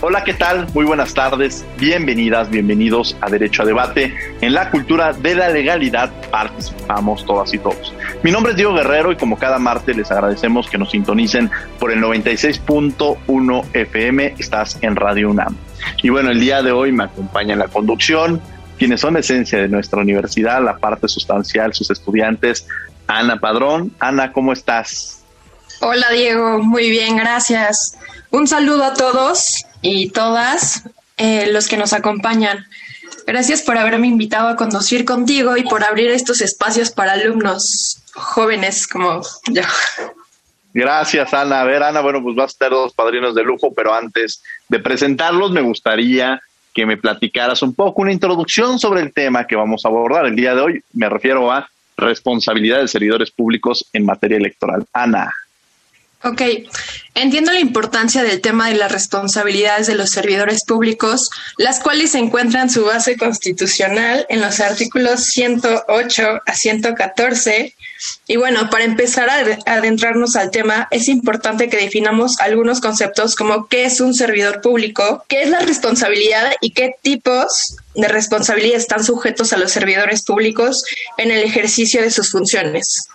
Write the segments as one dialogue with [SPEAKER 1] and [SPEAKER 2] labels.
[SPEAKER 1] Hola, ¿qué tal? Muy buenas tardes. Bienvenidas, bienvenidos a Derecho a Debate. En la cultura de la legalidad participamos todas y todos. Mi nombre es Diego Guerrero y como cada martes les agradecemos que nos sintonicen por el 96.1 FM. Estás en Radio UNAM. Y bueno, el día de hoy me acompaña en la conducción quienes son esencia de nuestra universidad, la parte sustancial, sus estudiantes. Ana Padrón. Ana, ¿cómo estás?
[SPEAKER 2] Hola Diego, muy bien, gracias. Un saludo a todos y todas eh, los que nos acompañan. Gracias por haberme invitado a conducir contigo y por abrir estos espacios para alumnos jóvenes como yo.
[SPEAKER 1] Gracias, Ana. A ver, Ana, bueno, pues vas a tener dos padrinos de lujo, pero antes de presentarlos, me gustaría que me platicaras un poco una introducción sobre el tema que vamos a abordar el día de hoy. Me refiero a responsabilidad de servidores públicos en materia electoral. Ana.
[SPEAKER 2] Ok, entiendo la importancia del tema de las responsabilidades de los servidores públicos, las cuales encuentran su base constitucional en los artículos 108 a 114. Y bueno, para empezar a adentrarnos al tema, es importante que definamos algunos conceptos como qué es un servidor público, qué es la responsabilidad y qué tipos de responsabilidad están sujetos a los servidores públicos en el ejercicio de sus funciones.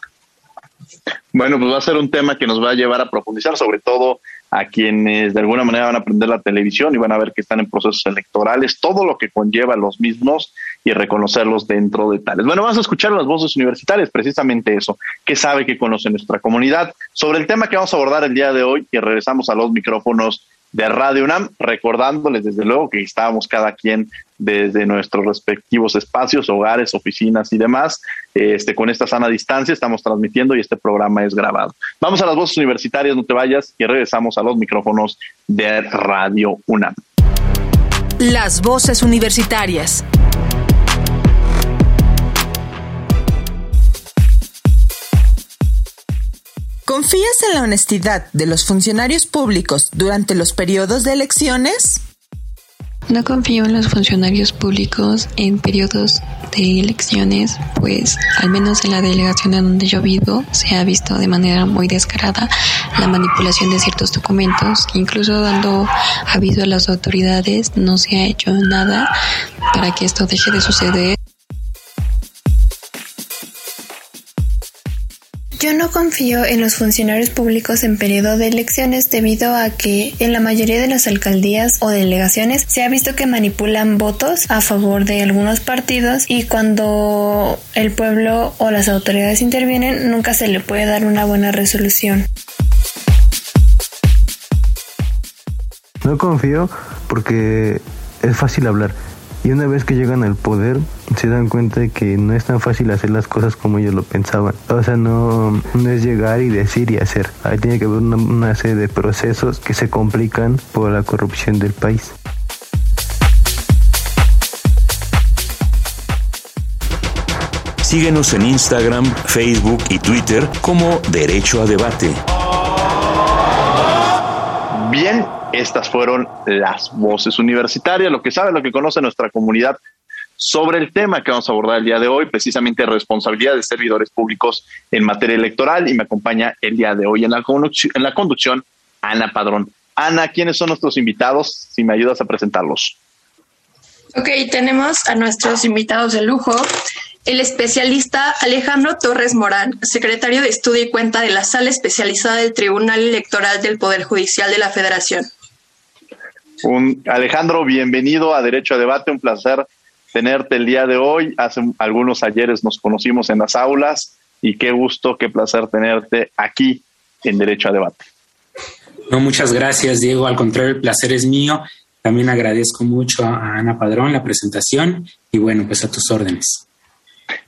[SPEAKER 1] Bueno, pues va a ser un tema que nos va a llevar a profundizar, sobre todo a quienes de alguna manera van a aprender la televisión y van a ver que están en procesos electorales, todo lo que conlleva los mismos y reconocerlos dentro de tales. Bueno, vamos a escuchar las voces universitarias, precisamente eso, que sabe que conoce nuestra comunidad, sobre el tema que vamos a abordar el día de hoy y regresamos a los micrófonos de Radio UNAM, recordándoles desde luego que estábamos cada quien desde nuestros respectivos espacios, hogares, oficinas y demás, este, con esta sana distancia estamos transmitiendo y este programa es grabado. Vamos a las voces universitarias, no te vayas y regresamos a los micrófonos de Radio UNAM.
[SPEAKER 3] Las voces universitarias. ¿Confías en la honestidad de los funcionarios públicos durante los periodos de elecciones?
[SPEAKER 4] No confío en los funcionarios públicos en periodos de elecciones, pues al menos en la delegación en donde yo vivo se ha visto de manera muy descarada la manipulación de ciertos documentos, incluso dando aviso a las autoridades no se ha hecho nada para que esto deje de suceder.
[SPEAKER 5] Confío en los funcionarios públicos en periodo de elecciones debido a que en la mayoría de las alcaldías o delegaciones se ha visto que manipulan votos a favor de algunos partidos y cuando el pueblo o las autoridades intervienen nunca se le puede dar una buena resolución.
[SPEAKER 6] No confío porque es fácil hablar y una vez que llegan al poder, se dan cuenta de que no es tan fácil hacer las cosas como ellos lo pensaban. O sea, no, no es llegar y decir y hacer. Ahí tiene que haber una, una serie de procesos que se complican por la corrupción del país.
[SPEAKER 7] Síguenos en Instagram, Facebook y Twitter como Derecho a Debate.
[SPEAKER 1] Bien, estas fueron las voces universitarias, lo que sabe, lo que conoce nuestra comunidad sobre el tema que vamos a abordar el día de hoy, precisamente responsabilidad de servidores públicos en materia electoral. Y me acompaña el día de hoy en la, conducción Ana Padrón. Ana, ¿quiénes son nuestros invitados? Si me ayudas a presentarlos.
[SPEAKER 2] Ok, tenemos a nuestros invitados de lujo. El especialista Alejandro Torres Morán, secretario de Estudio y Cuenta de la Sala Especializada del Tribunal Electoral del Poder Judicial de la Federación.
[SPEAKER 1] Un, Alejandro, bienvenido a Derecho a Debate, un placer tenerte el día de hoy. Hace algunos ayeres nos conocimos en las aulas y qué gusto, qué placer tenerte aquí en Derecho a Debate.
[SPEAKER 8] No, muchas gracias, Diego. Al contrario, el placer es mío. También agradezco mucho a Ana Padrón la presentación y bueno, pues a tus órdenes.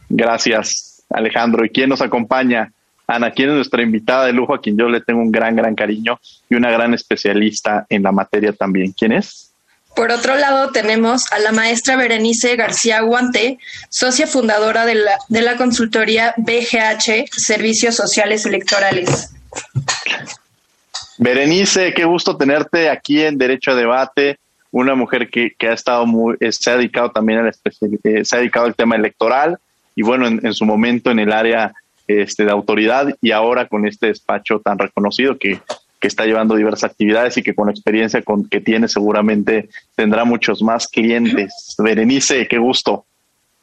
[SPEAKER 1] Gracias, Alejandro. ¿Y quién nos acompaña? Ana, ¿quién es nuestra invitada de lujo a quien yo le tengo un gran, gran cariño y una gran especialista en la materia también? ¿Quién es?
[SPEAKER 2] Por otro lado, tenemos a la maestra Berenice García Guante, socia fundadora de la, de la consultoría BGH, Servicios Sociales Electorales.
[SPEAKER 1] Berenice, qué gusto tenerte aquí en Derecho a Debate, una mujer que, ha estado muy, eh, se ha dedicado también a la eh, se ha dedicado al tema electoral y bueno, en, su momento en el área este, de autoridad y ahora con este despacho tan reconocido que, que está llevando diversas actividades y que con la experiencia con, que tiene seguramente tendrá muchos más clientes. Berenice, qué gusto.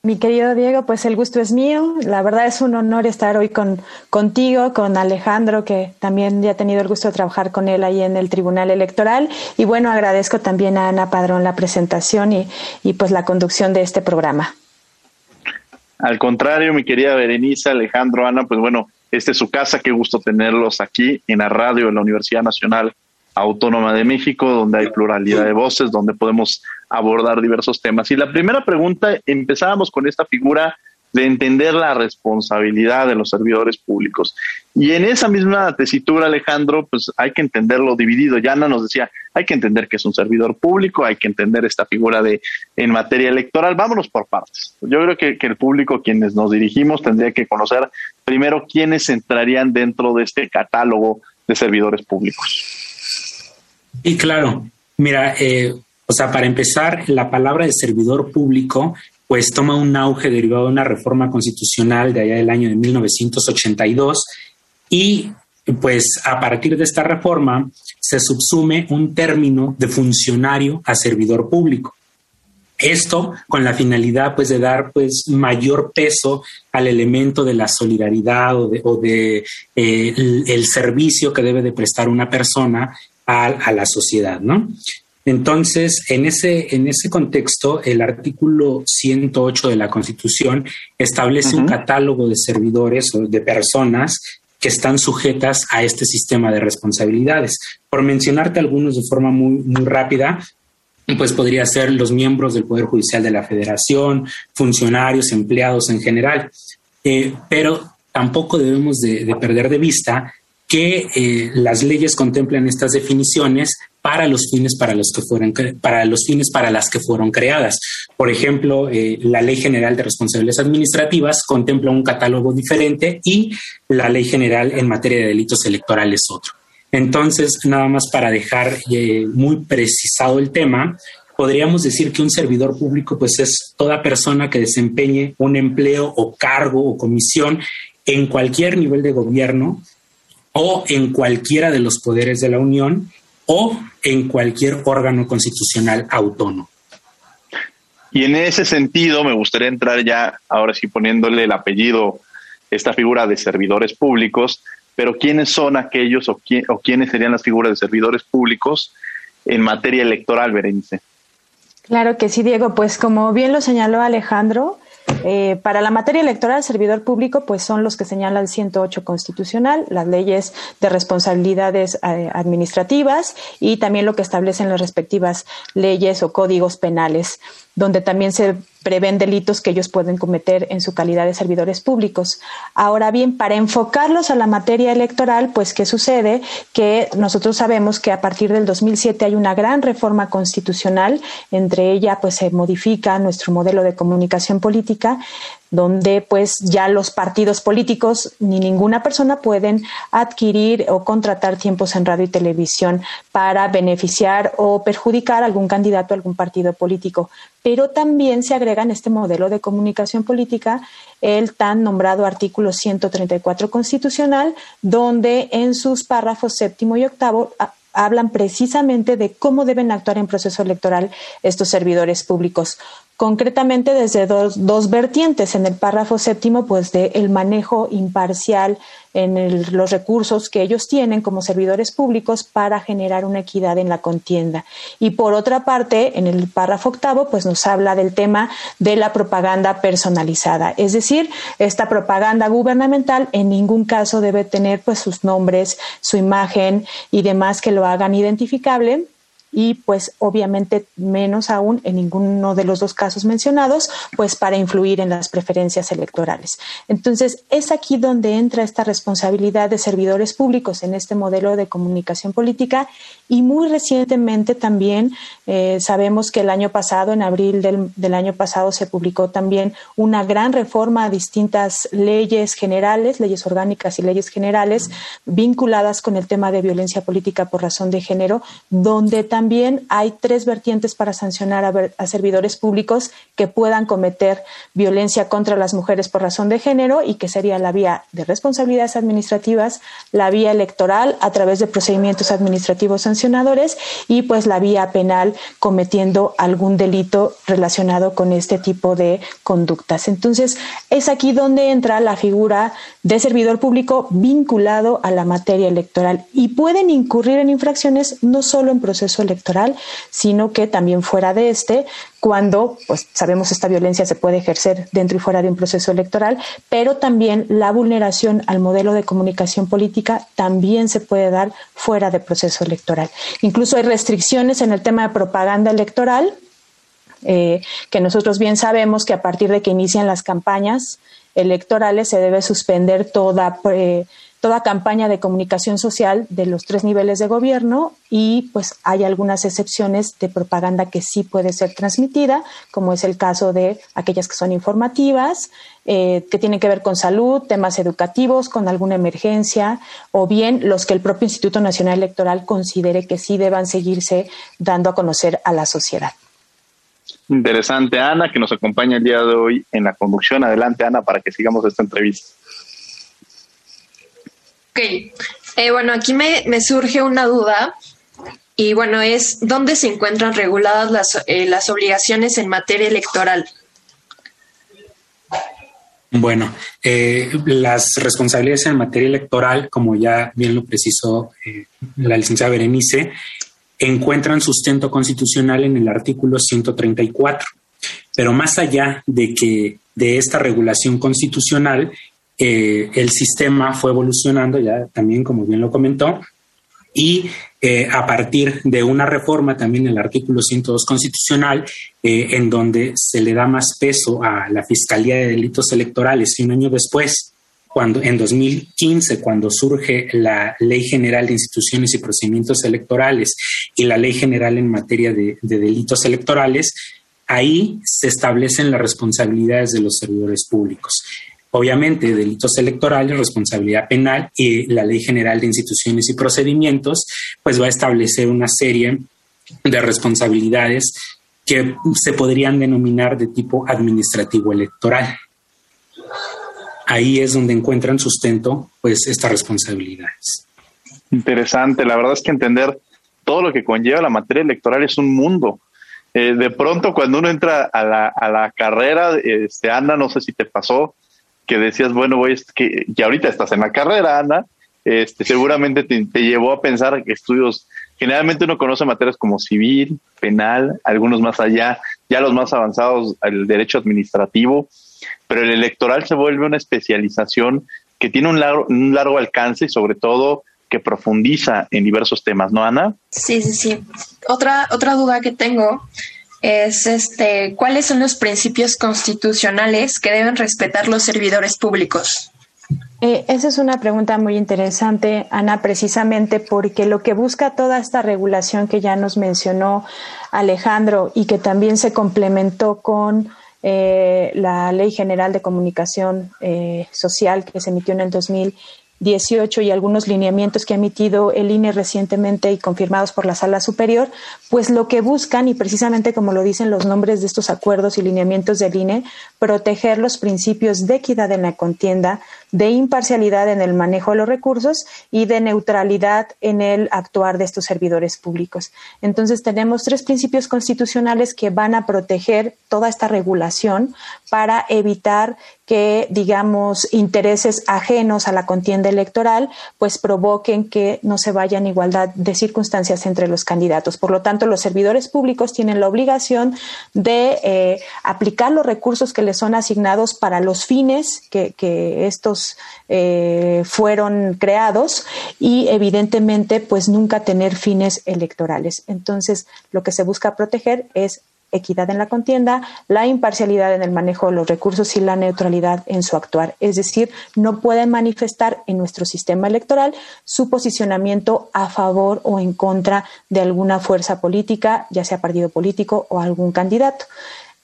[SPEAKER 9] Mi querido Diego, pues el gusto es mío. La verdad es un honor estar hoy con, contigo, con Alejandro, que también ya he tenido el gusto de trabajar con él ahí en el Tribunal Electoral. Y bueno, agradezco también a Ana Padrón la presentación y, y pues la conducción de este programa.
[SPEAKER 1] Al contrario, mi querida Berenice, Alejandro, Ana, pues bueno, esta es su casa, qué gusto tenerlos aquí en la radio de la Universidad Nacional Autónoma de México, donde hay pluralidad de voces, donde podemos abordar diversos temas. Y la primera pregunta, empezábamos con esta figura de entender la responsabilidad de los servidores públicos. Y en esa misma tesitura, Alejandro, pues hay que entenderlo dividido. Yana nos decía, hay que entender que es un servidor público, hay que entender esta figura de en materia electoral. Vámonos por partes. Yo creo que, que el público, quienes nos dirigimos, tendría que conocer primero quiénes entrarían dentro de este catálogo de servidores públicos.
[SPEAKER 8] Y claro, mira, eh, o sea, para empezar, la palabra de servidor público pues toma un auge derivado de una reforma constitucional de allá del año de 1982 y pues a partir de esta reforma se subsume un término de funcionario a servidor público. Esto con la finalidad pues de dar pues mayor peso al elemento de la solidaridad o de, eh, el, servicio que debe de prestar una persona a, la sociedad, ¿no? Entonces, en ese, en ese contexto, el artículo 108 de la Constitución establece un catálogo de servidores o de personas que están sujetas a este sistema de responsabilidades. Por mencionarte algunos de forma muy, muy rápida, pues podría ser los miembros del Poder Judicial de la Federación, funcionarios, empleados en general. Eh, pero tampoco debemos de perder de vista que eh, las leyes contemplan estas definiciones para los fines para los que fueron para los fines para las que fueron creadas. Por ejemplo, eh, la Ley General de Responsabilidades Administrativas contempla un catálogo diferente y la Ley General en materia de delitos electorales otro. Entonces, nada más para dejar eh, muy precisado el tema, podríamos decir que un servidor público pues es toda persona que desempeñe un empleo o cargo o comisión en cualquier nivel de gobierno o en cualquiera de los poderes de la Unión o en cualquier órgano constitucional autónomo.
[SPEAKER 1] Y en ese sentido me gustaría entrar ya, ahora sí poniéndole el apellido, esta figura de servidores públicos, pero ¿quiénes son aquellos o, o quiénes serían las figuras de servidores públicos en materia electoral, Berenice?
[SPEAKER 9] Claro que sí, Diego. Pues como bien lo señaló Alejandro, eh, para la materia electoral, el servidor público, pues son los que señala el 108 constitucional, las leyes de responsabilidades eh, administrativas y también lo que establecen las respectivas leyes o códigos penales donde también se prevén delitos que ellos pueden cometer en su calidad de servidores públicos. Ahora bien, para enfocarlos a la materia electoral, pues ¿qué sucede? Que nosotros sabemos que a partir del 2007 hay una gran reforma constitucional, entre ella pues se modifica nuestro modelo de comunicación política, donde pues ya los partidos políticos ni ninguna persona pueden adquirir o contratar tiempos en radio y televisión para beneficiar o perjudicar a algún candidato a algún partido político. Pero también se agrega en este modelo de comunicación política el tan nombrado artículo 134 constitucional, donde en sus párrafos séptimo y octavo hablan precisamente de cómo deben actuar en proceso electoral estos servidores públicos concretamente desde dos, dos vertientes. En el párrafo séptimo, pues de el manejo imparcial en los recursos que ellos tienen como servidores públicos para generar una equidad en la contienda. Y por otra parte, en el párrafo octavo, pues nos habla del tema de la propaganda personalizada. Es decir, esta propaganda gubernamental en ningún caso debe tener pues sus nombres, su imagen y demás que lo hagan identificable y pues obviamente menos aún en ninguno de los dos casos mencionados, pues para influir en las preferencias electorales. Entonces, es aquí donde entra esta responsabilidad de servidores públicos en este modelo de comunicación política y muy recientemente también eh, sabemos que el año pasado, en abril del, del año pasado, se publicó también una gran reforma a distintas leyes generales, leyes orgánicas y leyes generales vinculadas con el tema de violencia política por razón de género, donde también también hay tres vertientes para sancionar a, servidores públicos que puedan cometer violencia contra las mujeres por razón de género y que sería la vía de responsabilidades administrativas, la vía electoral a través de procedimientos administrativos sancionadores y pues la vía penal cometiendo algún delito relacionado con este tipo de conductas. Entonces, es aquí donde entra la figura de servidor público vinculado a la materia electoral y pueden incurrir en infracciones no solo en proceso electoral, electoral, sino que también fuera de este, cuando pues sabemos esta violencia se puede ejercer dentro y fuera de un proceso electoral, pero también la vulneración al modelo de comunicación política también se puede dar fuera de proceso electoral. Incluso hay restricciones en el tema de propaganda electoral, eh, que nosotros bien sabemos que a partir de que inician las campañas electorales se debe suspender toda eh, toda campaña de comunicación social de los tres niveles de gobierno y pues hay algunas excepciones de propaganda que sí puede ser transmitida, como es el caso de aquellas que son informativas, eh, que tienen que ver con salud, temas educativos, con alguna emergencia, o bien los que el propio Instituto Nacional Electoral considere que sí deban seguirse dando a conocer a la sociedad.
[SPEAKER 1] Interesante, Ana, que nos acompaña el día de hoy en la conducción. Adelante, Ana, para que sigamos esta entrevista.
[SPEAKER 2] Ok, eh, bueno, aquí me, surge una duda y bueno, es dónde se encuentran reguladas las, eh, las obligaciones en materia electoral.
[SPEAKER 8] Bueno, eh, las responsabilidades en materia electoral, como ya bien lo precisó la licenciada Berenice, encuentran sustento constitucional en el artículo 134. Pero más allá de que de esta regulación constitucional, eh, el sistema fue evolucionando, ya también como bien lo comentó, y eh, a partir de una reforma también el artículo 102 constitucional, eh, en donde se le da más peso a la Fiscalía de Delitos Electorales y un año después, cuando en 2015, cuando surge la Ley General de Instituciones y Procedimientos Electorales y la Ley General en materia de delitos electorales, ahí se establecen las responsabilidades de los servidores públicos. Obviamente, delitos electorales, responsabilidad penal y la Ley General de Instituciones y Procedimientos, pues va a establecer una serie de responsabilidades que se podrían denominar de tipo administrativo electoral. Ahí es donde encuentran sustento, pues, estas responsabilidades.
[SPEAKER 1] Interesante. La verdad es que entender todo lo que conlleva la materia electoral es un mundo. Eh, de pronto, cuando uno entra a la, a la carrera, este, Ana, no sé si te pasó, que decías, bueno, voy, que, que ahorita estás en la carrera, Ana, este, seguramente te, llevó a pensar que estudios, generalmente uno conoce materias como civil, penal, algunos más allá, ya los más avanzados, el derecho administrativo, pero el electoral se vuelve una especialización que tiene un largo, un largo alcance y sobre todo que profundiza en diversos temas, ¿no, Ana?
[SPEAKER 2] Sí, sí, sí. Otra, otra duda que tengo es este, ¿cuáles son los principios constitucionales que deben respetar los servidores públicos?
[SPEAKER 9] Eh, esa es una pregunta muy interesante, Ana, precisamente porque lo que busca toda esta regulación que ya nos mencionó Alejandro y que también se complementó con eh, la Ley General de Comunicación eh, Social que se emitió en el 2000 18 y algunos lineamientos que ha emitido el INE recientemente y confirmados por la Sala Superior, pues lo que buscan, y precisamente como lo dicen los nombres de estos acuerdos y lineamientos del INE, proteger los principios de equidad en la contienda, de imparcialidad en el manejo de los recursos y de neutralidad en el actuar de estos servidores públicos. Entonces tenemos tres principios constitucionales que van a proteger toda esta regulación para evitar que, digamos, intereses ajenos a la contienda electoral, pues provoquen que no se vaya en igualdad de circunstancias entre los candidatos. Por lo tanto, los servidores públicos tienen la obligación de eh, aplicar los recursos que les son asignados para los fines que, estos eh, fueron creados y, evidentemente, pues nunca tener fines electorales. Entonces, lo que se busca proteger es equidad en la contienda, la imparcialidad en el manejo de los recursos y la neutralidad en su actuar. Es decir, no pueden manifestar en nuestro sistema electoral su posicionamiento a favor o en contra de alguna fuerza política, ya sea partido político o algún candidato.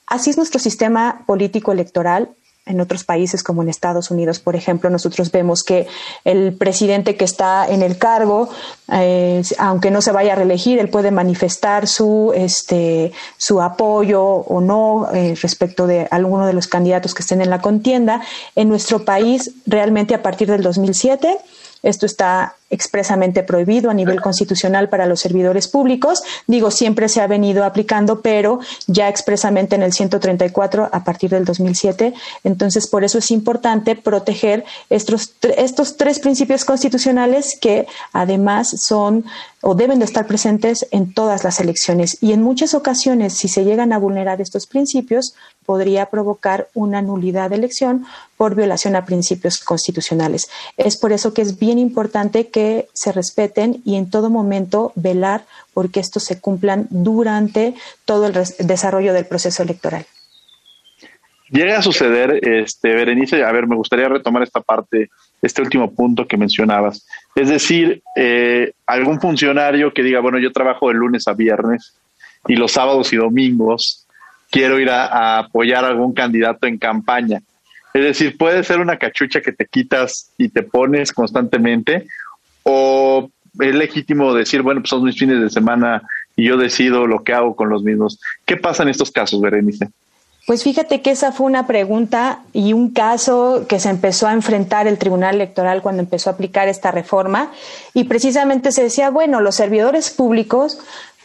[SPEAKER 9] Así es nuestro sistema político electoral en otros países como en Estados Unidos, por ejemplo, nosotros vemos que el presidente que está en el cargo, eh, aunque no se vaya a reelegir, él puede manifestar su, este, su apoyo o no eh, respecto de alguno de los candidatos que estén en la contienda. En nuestro país, realmente a partir del 2007, esto está expresamente prohibido a nivel constitucional para los servidores públicos. Digo, siempre se ha venido aplicando, pero ya expresamente en el 134 a partir del 2007. Entonces, por eso es importante proteger estos, estos tres principios constitucionales que además son o deben de estar presentes en todas las elecciones. Y en muchas ocasiones, si se llegan a vulnerar estos principios, podría provocar una nulidad de elección por violación a principios constitucionales. Es por eso que es bien importante que se respeten y en todo momento velar porque estos se cumplan durante todo el desarrollo del proceso electoral.
[SPEAKER 1] Llega a suceder, este, Berenice, a ver, me gustaría retomar esta parte, este último punto que mencionabas. Es decir, eh, algún funcionario que diga, bueno, yo trabajo de lunes a viernes y los sábados y domingos quiero ir a, apoyar a algún candidato en campaña. Es decir, puede ser una cachucha que te quitas y te pones constantemente, o es legítimo decir, bueno, pues son mis fines de semana y yo decido lo que hago con los mismos. ¿Qué pasa en estos casos, Berenice?
[SPEAKER 9] Pues fíjate que esa fue una pregunta y un caso que se empezó a enfrentar el Tribunal Electoral cuando empezó a aplicar esta reforma y precisamente se decía, bueno, los servidores públicos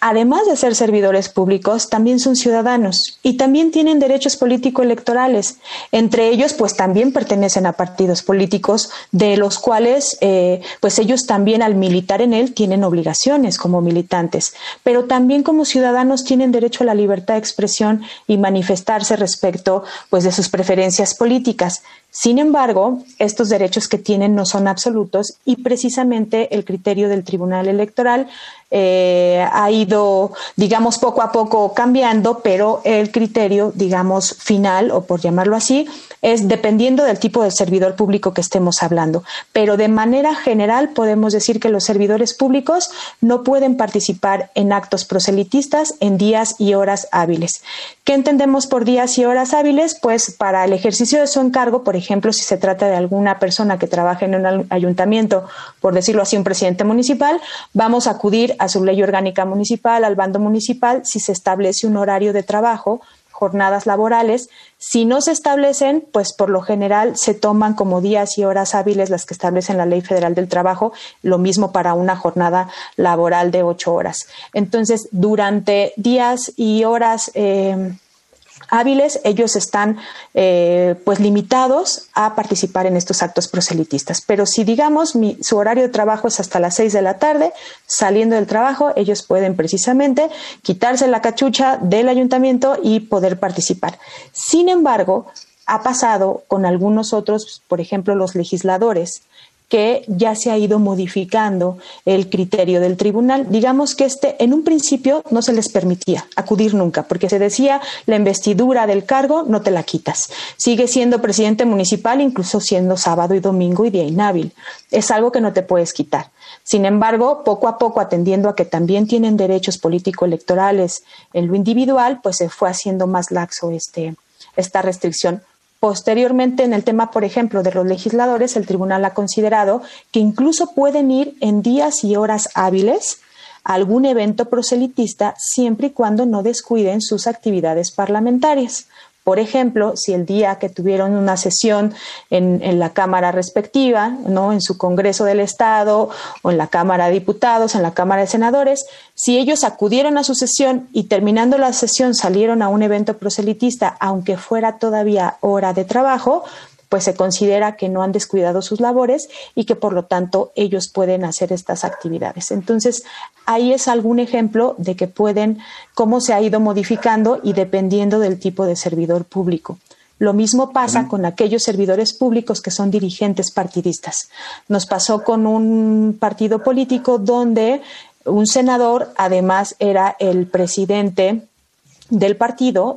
[SPEAKER 9] además de ser servidores públicos, también son ciudadanos y también tienen derechos político-electorales. Entre ellos, pues también pertenecen a partidos políticos, de los cuales, eh, pues ellos también al militar en él tienen obligaciones como militantes, pero también como ciudadanos tienen derecho a la libertad de expresión y manifestarse respecto, pues, de sus preferencias políticas. Sin embargo, estos derechos que tienen no son absolutos y precisamente el criterio del Tribunal Electoral eh, ha ido, digamos, poco a poco cambiando, pero el criterio, digamos, final, o por llamarlo así, es dependiendo del tipo de servidor público que estemos hablando. Pero de manera general podemos decir que los servidores públicos no pueden participar en actos proselitistas en días y horas hábiles. ¿Qué entendemos por días y horas hábiles? Pues para el ejercicio de su encargo, por ejemplo, si se trata de alguna persona que trabaja en un ayuntamiento, por decirlo así, un presidente municipal, vamos a acudir a su ley orgánica municipal, al bando municipal, si se establece un horario de trabajo jornadas laborales. Si no se establecen, pues por lo general se toman como días y horas hábiles las que establecen la Ley Federal del Trabajo, lo mismo para una jornada laboral de ocho horas. Entonces, durante días y horas eh, hábiles, ellos están eh, pues limitados a participar en estos actos proselitistas. Pero si digamos su horario de trabajo es hasta las seis de la tarde, saliendo del trabajo, ellos pueden precisamente quitarse la cachucha del ayuntamiento y poder participar. Sin embargo, ha pasado con algunos otros, por ejemplo, los legisladores, que ya se ha ido modificando el criterio del tribunal. Digamos que este, en un principio no se les permitía acudir nunca, porque se decía la investidura del cargo no te la quitas. Sigue siendo presidente municipal, incluso siendo sábado y domingo y día inhábil. Es algo que no te puedes quitar. Sin embargo, poco a poco, atendiendo a que también tienen derechos político-electorales en lo individual, pues se fue haciendo más laxo este, esta restricción Posteriormente, en el tema, por ejemplo, de los legisladores, el tribunal ha considerado que incluso pueden ir en días y horas hábiles a algún evento proselitista siempre y cuando no descuiden sus actividades parlamentarias. Por ejemplo, si el día que tuvieron una sesión en, la Cámara respectiva, ¿no? en su Congreso del Estado o en la Cámara de Diputados, en la Cámara de Senadores, si ellos acudieron a su sesión y terminando la sesión salieron a un evento proselitista, aunque fuera todavía hora de trabajo, pues se considera que no han descuidado sus labores y que por lo tanto ellos pueden hacer estas actividades. Entonces, ahí es algún ejemplo de que pueden, cómo se ha ido modificando y dependiendo del tipo de servidor público. Lo mismo pasa con aquellos servidores públicos que son dirigentes partidistas. Nos pasó con un partido político donde un senador además era el presidente del partido,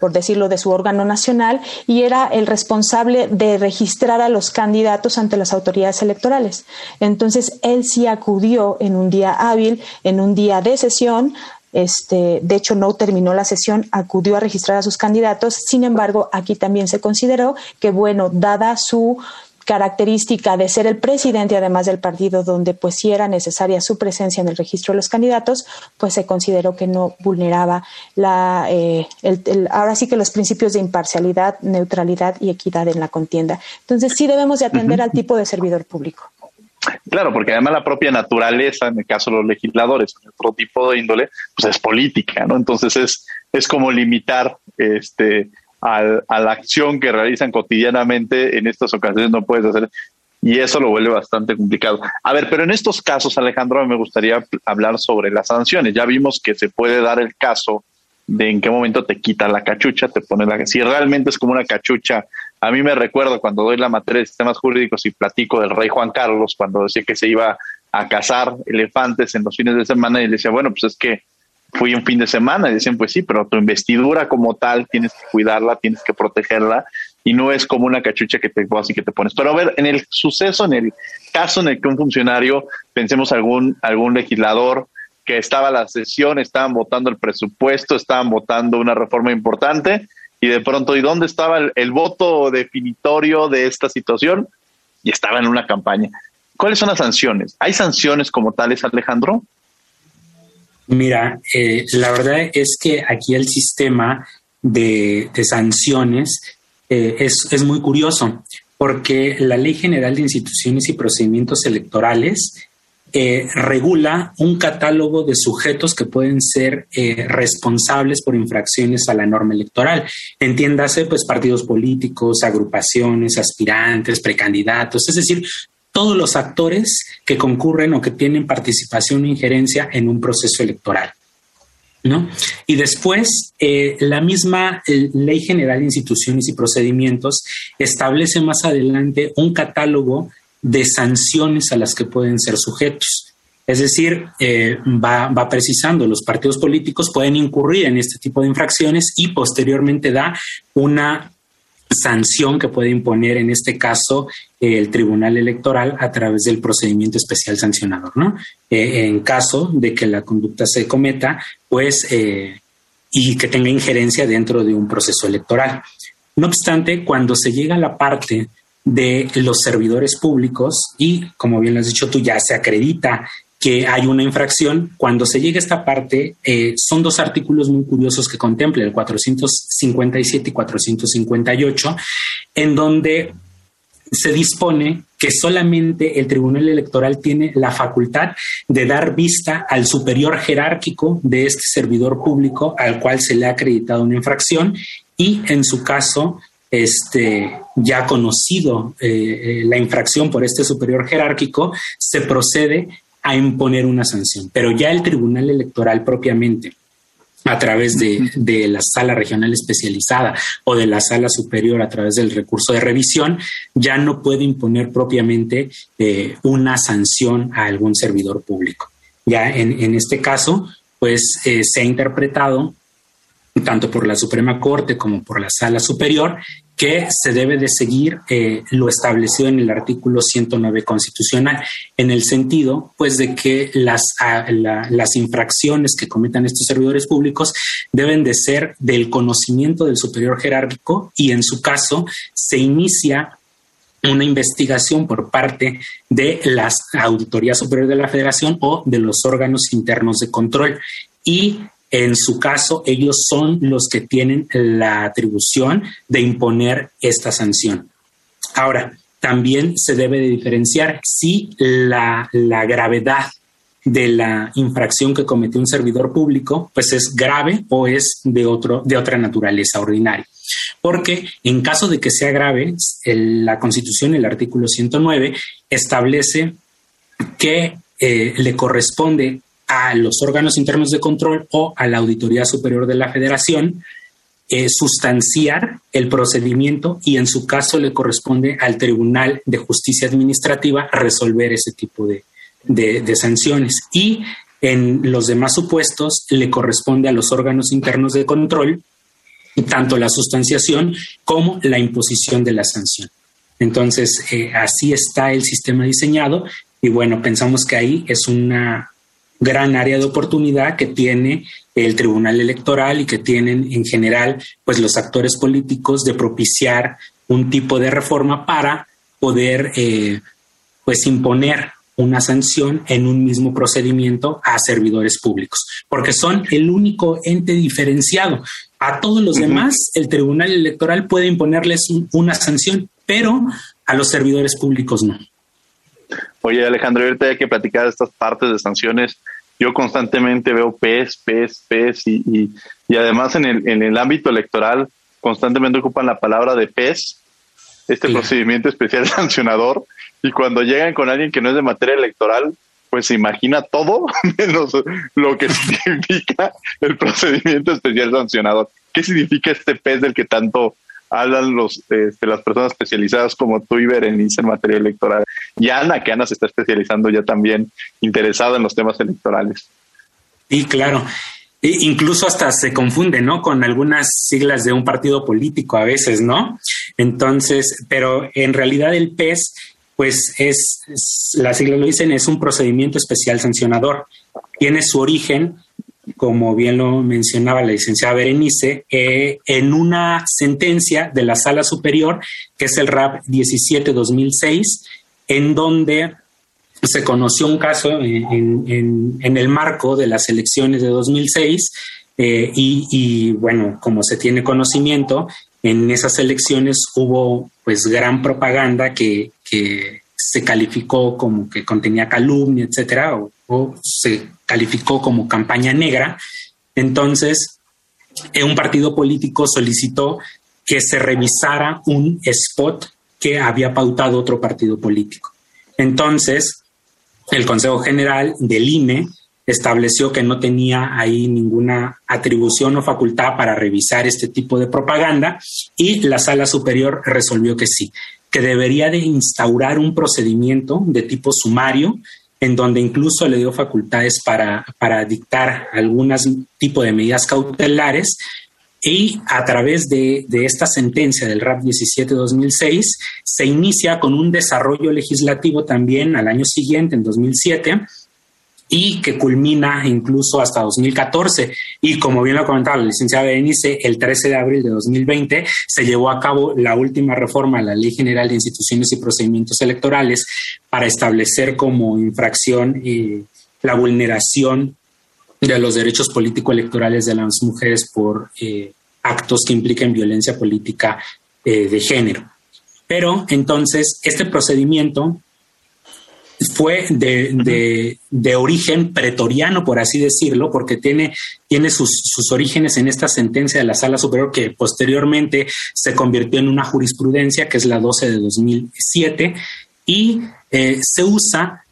[SPEAKER 9] por decirlo, de su órgano nacional, y era el responsable de registrar a los candidatos ante las autoridades electorales. Entonces, él sí acudió en un día hábil, en un día de sesión, este, de hecho, no terminó la sesión, acudió a registrar a sus candidatos. Sin embargo, aquí también se consideró que, bueno, dada su característica de ser el presidente además del partido donde pues sí era necesaria su presencia en el registro de los candidatos, pues se consideró que no vulneraba la, eh, ahora sí que los principios de imparcialidad, neutralidad y equidad en la contienda. Entonces sí debemos de atender al tipo de servidor público.
[SPEAKER 1] Claro, porque además la propia naturaleza, en el caso de los legisladores, en otro tipo de índole, pues es política, ¿no? Entonces es, es como limitar este a la acción que realizan cotidianamente, en estas ocasiones no puedes hacer. Y eso lo vuelve bastante complicado. A ver, pero en estos casos, Alejandro, me gustaría hablar sobre las sanciones. Ya vimos que se puede dar el caso de en qué momento te quita la cachucha, te pone la... Si realmente es como una cachucha, a mí me recuerdo cuando doy la materia de sistemas jurídicos y platico del rey Juan Carlos, cuando decía que se iba a cazar elefantes en los fines de semana y le decía, bueno, pues es que fui un fin de semana y dicen, pues sí, pero tu investidura como tal tienes que cuidarla, tienes que protegerla y no es como una cachucha que te así que te pones. Pero a ver, en el suceso, en el caso en el que un funcionario, pensemos algún, algún legislador que estaba a la sesión, estaban votando el presupuesto, estaban votando una reforma importante y de pronto, ¿y dónde estaba el, el voto definitorio de esta situación? Y estaba en una campaña. ¿Cuáles son las sanciones? ¿Hay sanciones como tales, Alejandro?
[SPEAKER 8] Mira, eh, la verdad es que aquí el sistema de, sanciones eh, es, muy curioso, porque la Ley General de Instituciones y Procedimientos Electorales eh, regula un catálogo de sujetos que pueden ser responsables por infracciones a la norma electoral. Entiéndase, pues, partidos políticos, agrupaciones, aspirantes, precandidatos, es decir, todos los actores que concurren o que tienen participación o injerencia en un proceso electoral. ¿No? Y después, eh, la misma eh, Ley General de Instituciones y Procedimientos establece más adelante un catálogo de sanciones a las que pueden ser sujetos. Es decir, eh, va, va, precisando, los partidos políticos pueden incurrir en este tipo de infracciones y posteriormente da una sanción que puede imponer en este caso el Tribunal Electoral a través del procedimiento especial sancionador, ¿no? Eh, en caso de que la conducta se cometa, pues, eh, y que tenga injerencia dentro de un proceso electoral. No obstante, cuando se llega a la parte de los servidores públicos y, como bien lo has dicho tú, ya se acredita que hay una infracción. Cuando se llega a esta parte, eh, son dos artículos muy curiosos que contempla, el 457 y 458, en donde se dispone que solamente el Tribunal Electoral tiene la facultad de dar vista al superior jerárquico de este servidor público al cual se le ha acreditado una infracción y en su caso este, ya conocido eh, eh, la infracción por este superior jerárquico, se procede a imponer una sanción. Pero ya el Tribunal Electoral propiamente, a través de, la sala regional especializada o de la sala superior a través del recurso de revisión, ya no puede imponer propiamente eh, una sanción a algún servidor público. Ya en, este caso, pues eh, se ha interpretado tanto por la Suprema Corte como por la Sala Superior, que se debe de seguir eh, lo establecido en el artículo 109 constitucional, en el sentido, pues, de que las, las infracciones que cometan estos servidores públicos deben de ser del conocimiento del superior jerárquico y, en su caso, se inicia una investigación por parte de la Auditoría Superior de la Federación o de los órganos internos de control. Y en su caso, ellos son los que tienen la atribución de imponer esta sanción. Ahora, también se debe de diferenciar si la, gravedad de la infracción que cometió un servidor público, pues es grave o es de, otro, de otra naturaleza ordinaria. Porque en caso de que sea grave, la Constitución, el artículo 109, establece que eh, le corresponde a los órganos internos de control o a la Auditoría Superior de la Federación eh, sustanciar el procedimiento y en su caso le corresponde al Tribunal de Justicia Administrativa resolver ese tipo de, de sanciones. Y en los demás supuestos le corresponde a los órganos internos de control tanto la sustanciación como la imposición de la sanción. Entonces, eh, así está el sistema diseñado y bueno, pensamos que ahí es una gran área de oportunidad que tiene el Tribunal Electoral y que tienen en general pues los actores políticos de propiciar un tipo de reforma para poder eh, pues imponer una sanción en un mismo procedimiento a servidores públicos, porque son el único ente diferenciado. A todos los demás, el Tribunal Electoral puede imponerles una sanción, pero a los servidores públicos no.
[SPEAKER 1] Oye, Alejandro, ahorita hay que platicar de estas partes de sanciones. Yo constantemente veo PES, PES, PES y, y, además en el, en el ámbito electoral constantemente ocupan la palabra de PES, este procedimiento especial sancionador, y cuando llegan con alguien que no es de materia electoral, pues se imagina todo menos lo que significa el procedimiento especial sancionador. ¿Qué significa este PES del que tanto hablan los, este, las personas especializadas como tú y Berenice en materia electoral. Y Ana, que Ana se está especializando ya también, interesada en los temas electorales.
[SPEAKER 8] Sí, claro. E incluso hasta se confunde, ¿no? Con algunas siglas de un partido político a veces, ¿no? Entonces, pero en realidad el PES, pues es, es las siglas lo dicen, es un procedimiento especial sancionador. Tiene su origen como bien lo mencionaba la licenciada Berenice, eh, en una sentencia de la Sala Superior, que es el RAP 17-2006, en donde se conoció un caso en, el marco de las elecciones de 2006 eh, y, bueno, como se tiene conocimiento, en esas elecciones hubo pues gran propaganda que, que se calificó como que contenía calumnia, etcétera, o, se calificó como campaña negra. Entonces, eh, un partido político solicitó que se revisara un spot que había pautado otro partido político. Entonces, el Consejo General del INE estableció que no tenía ahí ninguna atribución o facultad para revisar este tipo de propaganda y la sala superior resolvió que sí que debería de instaurar un procedimiento de tipo sumario en donde incluso le dio facultades para, para dictar algunas tipo de medidas cautelares. Y a través de, de esta sentencia del RAP 17-2006 se inicia con un desarrollo legislativo también al año siguiente, en 2007, y que culmina incluso hasta 2014. Y como bien lo comentaba la licenciada Berenice, el 13 de abril de 2020 se llevó a cabo la última reforma a la Ley General de Instituciones y Procedimientos Electorales para establecer como infracción eh, la vulneración de los derechos político-electorales de las mujeres por eh, actos que impliquen violencia política eh, de género. Pero entonces este procedimiento fue de, de, origen pretoriano, por así decirlo, porque tiene, tiene sus, sus, orígenes en esta sentencia de la Sala Superior que posteriormente se convirtió en una jurisprudencia, que es la 12 de 2007, y eh, se usa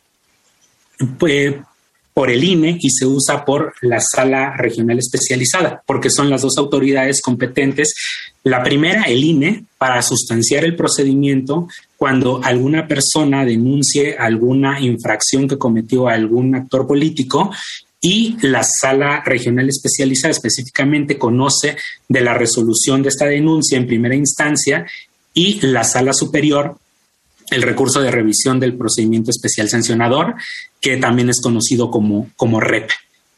[SPEAKER 8] pues, por el INE y se usa por la sala regional especializada, porque son las dos autoridades competentes. La primera, el INE, para sustanciar el procedimiento cuando alguna persona denuncie alguna infracción que cometió algún actor político y la sala regional especializada específicamente conoce de la resolución de esta denuncia en primera instancia y la sala superior el recurso de revisión del procedimiento especial sancionador, que también es conocido como, como REP.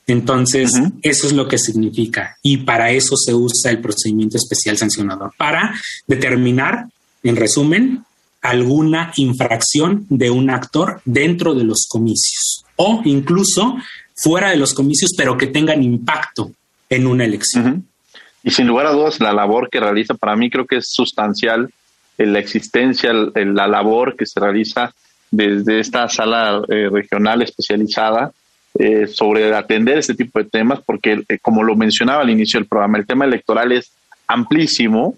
[SPEAKER 8] Entonces, eso es lo que significa. Y para eso se usa el procedimiento especial sancionador, para determinar, en resumen, alguna infracción de un actor dentro de los comicios o incluso fuera de los comicios, pero que tengan impacto en una elección.
[SPEAKER 1] Y sin lugar a dudas, la labor que realiza para mí creo que es sustancial en la existencia, la labor que se realiza desde esta sala eh, regional especializada eh, sobre atender este tipo de temas, porque eh, como lo mencionaba al inicio del programa, el tema electoral es amplísimo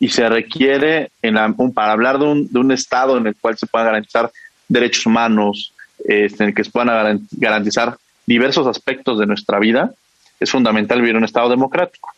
[SPEAKER 1] y se requiere en para hablar de un, de un Estado en el cual se puedan garantizar derechos humanos, este, en el que se puedan garantizar diversos aspectos de nuestra vida, es fundamental vivir en un Estado democrático.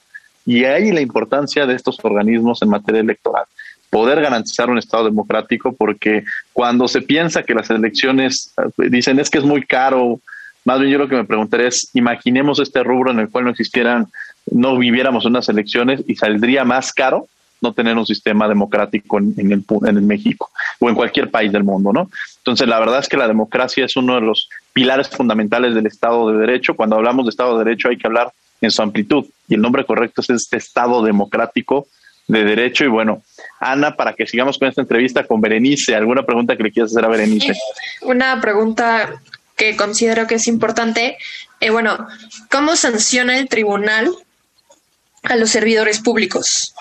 [SPEAKER 1] Y ahí la importancia de estos organismos en materia electoral. Poder garantizar un Estado democrático, porque cuando se piensa que las elecciones eh, dicen es que es muy caro, más bien yo lo que me preguntaría es, imaginemos este rubro en el cual no existieran, no viviéramos unas elecciones y saldría más caro no tener un sistema democrático en, el, en el México o en cualquier país del mundo, ¿no? Entonces, la verdad es que la democracia es uno de los pilares fundamentales del Estado de Derecho. Cuando hablamos de Estado de Derecho hay que hablar en su amplitud y el nombre correcto es este Estado democrático de Derecho. Y bueno, Ana, para que sigamos con esta entrevista con Berenice, ¿alguna pregunta que le quieras hacer a Berenice?
[SPEAKER 2] Una pregunta que considero que es importante. Eh, bueno, ¿cómo sanciona el tribunal a los servidores públicos?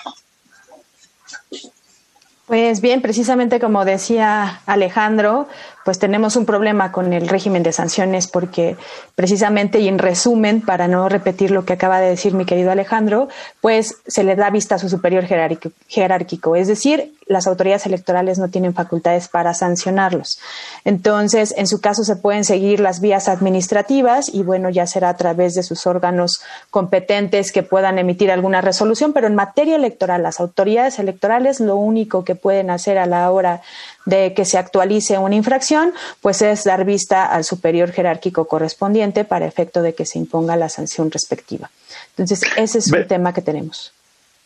[SPEAKER 9] Pues bien, precisamente como decía Alejandro, pues tenemos un problema con el régimen de sanciones porque precisamente y en resumen, para no repetir lo que acaba de decir mi querido Alejandro, pues se le da vista a su superior jerárquico, es decir, las autoridades electorales no tienen facultades para sancionarlos. Entonces, en su caso se pueden seguir las vías administrativas y bueno, ya será a través de sus órganos competentes que puedan emitir alguna resolución, pero en materia electoral, las autoridades electorales lo único que pueden hacer a la hora de que se actualice una infracción, pues es dar vista al superior jerárquico correspondiente para efecto de que se imponga la sanción respectiva. Entonces, ese es el tema que tenemos.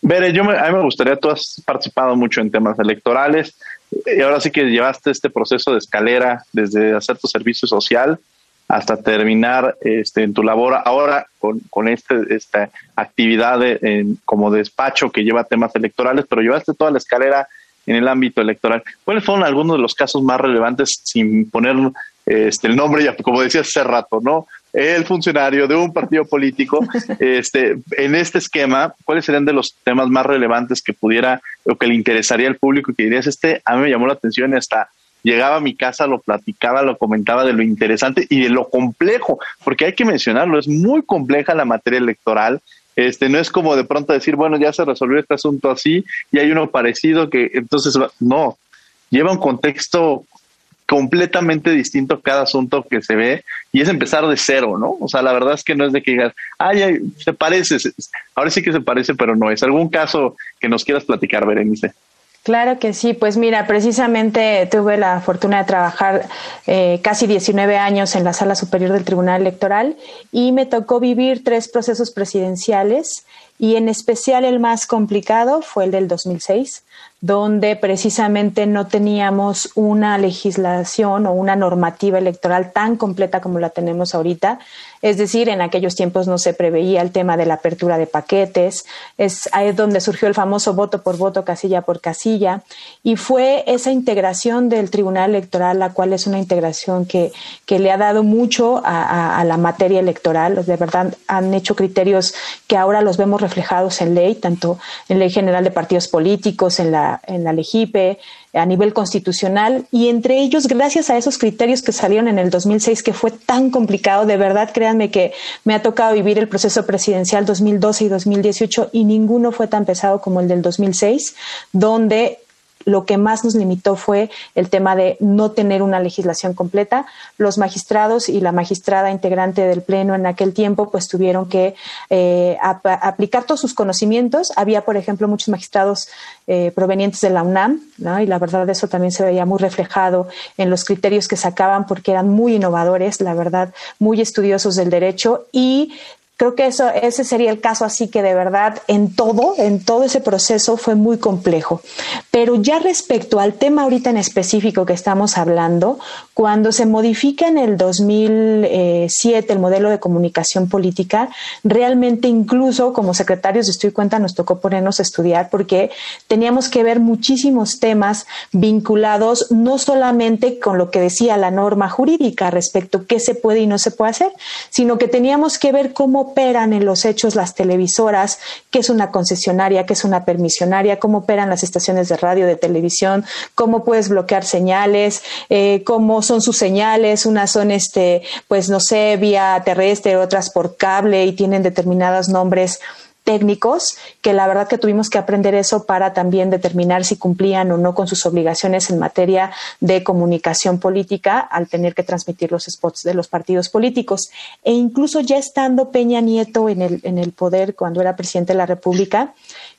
[SPEAKER 1] Bere, yo a mí me gustaría, tú has participado mucho en temas electorales y ahora sí que llevaste este proceso de escalera desde hacer tu servicio social hasta terminar este, en tu labor ahora con, con este, esta actividad como despacho que lleva temas electorales, pero llevaste toda la escalera en el ámbito electoral. ¿Cuáles fueron algunos de los casos más relevantes sin poner este, el nombre, ya como decía hace rato, ¿no? El funcionario de un partido político, este, en este esquema, ¿cuáles serían de los temas más relevantes que pudiera o que le interesaría al público y que dirías, este, a mí me llamó la atención y hasta llegaba a mi casa, lo platicaba, lo comentaba de lo interesante y de lo complejo, porque hay que mencionarlo, es muy compleja la materia electoral este, no es como de pronto decir, bueno, ya se resolvió este asunto así y hay uno parecido que entonces no, lleva un contexto completamente distinto cada asunto que se ve y es empezar de cero, ¿no? O sea, la verdad es que no es de que digas, ay, se parece, ahora sí que se parece, pero no es. ¿Algún caso que nos quieras platicar, Berenice?
[SPEAKER 9] Claro que sí, pues mira, precisamente tuve la fortuna de trabajar eh, casi 19 años en la Sala Superior del Tribunal Electoral y me tocó vivir tres procesos presidenciales y en especial el más complicado fue el del 2006, donde precisamente no teníamos una legislación o una normativa electoral tan completa como la tenemos ahorita. Es decir, en aquellos tiempos no se preveía el tema de la apertura de paquetes, es ahí donde surgió el famoso voto por voto, casilla por casilla, y fue esa integración del Tribunal Electoral, la cual es una integración que, que le ha dado mucho a, a la materia electoral. De verdad, han hecho criterios que ahora los vemos reflejados en ley, tanto en ley general de partidos políticos, en la en la LEGIPE, a nivel constitucional, y entre ellos, gracias a esos criterios que salieron en el 2006, que fue tan complicado, de verdad, créanme que me ha tocado vivir el proceso presidencial 2012 y 2018 y ninguno fue tan pesado como el del 2006, donde lo que más nos limitó fue el tema de no tener una legislación completa. Los magistrados y la magistrada integrante del Pleno en aquel tiempo pues tuvieron que eh, aplicar todos sus conocimientos. Había, por ejemplo, muchos magistrados eh, provenientes de la UNAM, y la verdad eso también se veía muy reflejado en los criterios que sacaban porque eran muy innovadores, la verdad, muy estudiosos del derecho y Creo que eso, ese sería el caso, así que de verdad en todo, en todo ese proceso fue muy complejo. Pero ya respecto al tema ahorita en específico que estamos hablando, cuando se modifica en el 2007 el modelo de comunicación política, realmente incluso como secretarios de Estudio Cuenta nos tocó ponernos a estudiar porque teníamos que ver muchísimos temas vinculados no solamente con lo que decía la norma jurídica respecto a qué se puede y no se puede hacer, sino que teníamos que ver cómo operan en los hechos las televisoras, qué es una concesionaria, qué es una permisionaria, cómo operan las estaciones de radio, de televisión, cómo puedes bloquear señales, eh, cómo son sus señales, unas son este, pues no sé, vía terrestre, otras por cable y tienen determinados nombres técnicos que la verdad que tuvimos que aprender eso para también determinar si cumplían o no con sus obligaciones en materia de comunicación política al tener que transmitir los spots de los partidos políticos. E incluso ya estando Peña Nieto en el, en el poder cuando era presidente de la República,